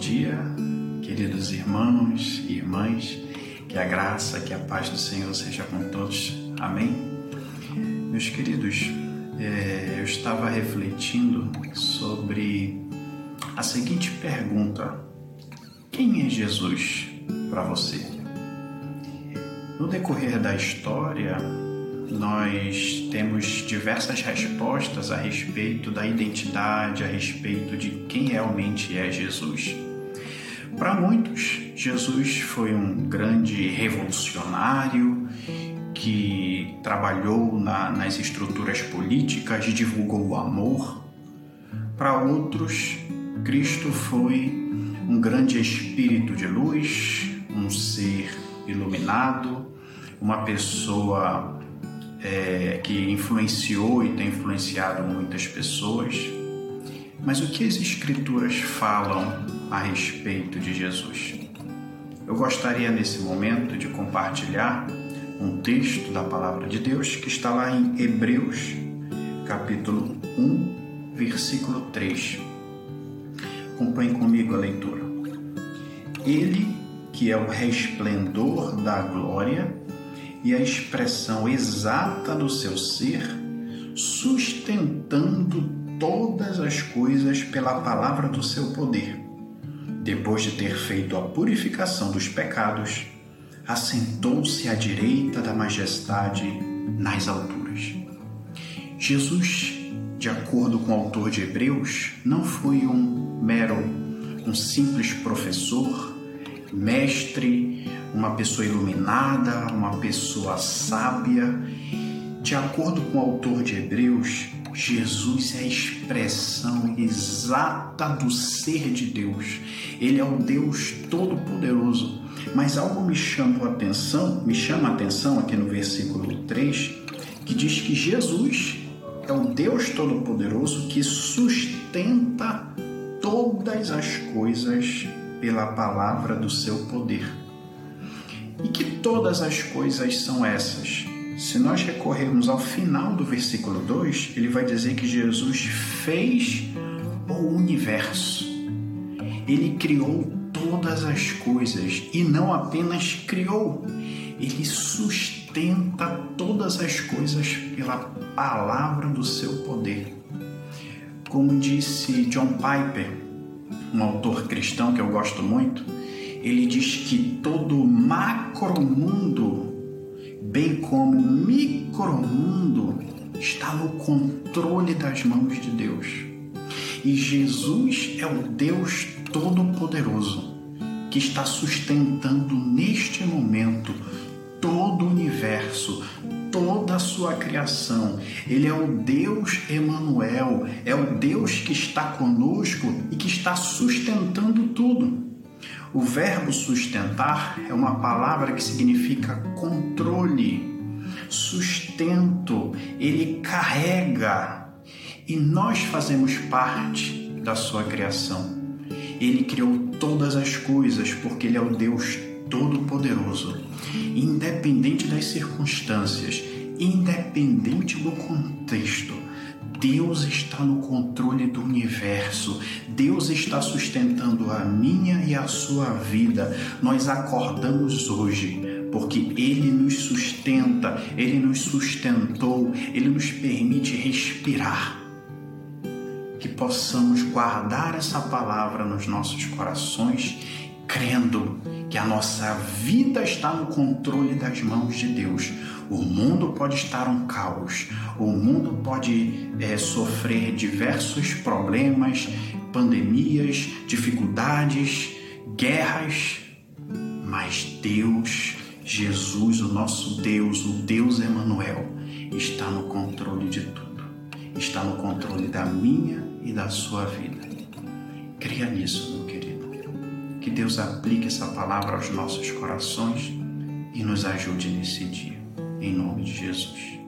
dia, queridos irmãos e irmãs. Que a graça, que a paz do Senhor seja com todos. Amém? Meus queridos, é, eu estava refletindo sobre a seguinte pergunta: Quem é Jesus para você? No decorrer da história, nós temos diversas respostas a respeito da identidade, a respeito de quem realmente é Jesus. Para muitos, Jesus foi um grande revolucionário que trabalhou na, nas estruturas políticas, divulgou o amor. Para outros, Cristo foi um grande espírito de luz, um ser iluminado, uma pessoa é, que influenciou e tem influenciado muitas pessoas. Mas o que as Escrituras falam a respeito de Jesus? Eu gostaria nesse momento de compartilhar um texto da Palavra de Deus que está lá em Hebreus, capítulo 1, versículo 3. Acompanhe comigo a leitura. Ele, que é o resplendor da glória e a expressão exata do seu ser, sustentando todas as coisas pela palavra do seu poder. Depois de ter feito a purificação dos pecados, assentou-se à direita da majestade nas alturas. Jesus, de acordo com o autor de Hebreus, não foi um mero, um simples professor, mestre uma pessoa iluminada, uma pessoa sábia. De acordo com o autor de Hebreus, Jesus é a expressão exata do ser de Deus. Ele é o Deus todo-poderoso. Mas algo me chama a atenção, me chama a atenção aqui no versículo 3, que diz que Jesus é o Deus todo-poderoso que sustenta todas as coisas pela palavra do seu poder. E que todas as coisas são essas? Se nós recorrermos ao final do versículo 2, ele vai dizer que Jesus fez o universo. Ele criou todas as coisas e não apenas criou, ele sustenta todas as coisas pela palavra do seu poder. Como disse John Piper, um autor cristão que eu gosto muito, ele diz que todo macromundo, bem como micromundo, está no controle das mãos de Deus. E Jesus é o Deus Todo-Poderoso que está sustentando neste momento todo o universo, toda a sua criação. Ele é o Deus Emanuel, é o Deus que está conosco e que está sustentando tudo. O verbo sustentar é uma palavra que significa controle, sustento, ele carrega. E nós fazemos parte da sua criação. Ele criou todas as coisas porque ele é o Deus Todo-Poderoso, independente das circunstâncias, independente do contexto Deus está no controle do universo. Deus está sustentando a minha e a sua vida. Nós acordamos hoje porque Ele nos sustenta, Ele nos sustentou, Ele nos permite respirar. Que possamos guardar essa palavra nos nossos corações, crendo que a nossa vida está no controle das mãos de Deus. O mundo pode estar um caos, o mundo pode é, sofrer diversos problemas, pandemias, dificuldades, guerras, mas Deus, Jesus, o nosso Deus, o Deus Emanuel, está no controle de tudo. Está no controle da minha e da sua vida. Creia nisso, meu querido. Que Deus aplique essa palavra aos nossos corações e nos ajude nesse dia. Em nome de Jesus.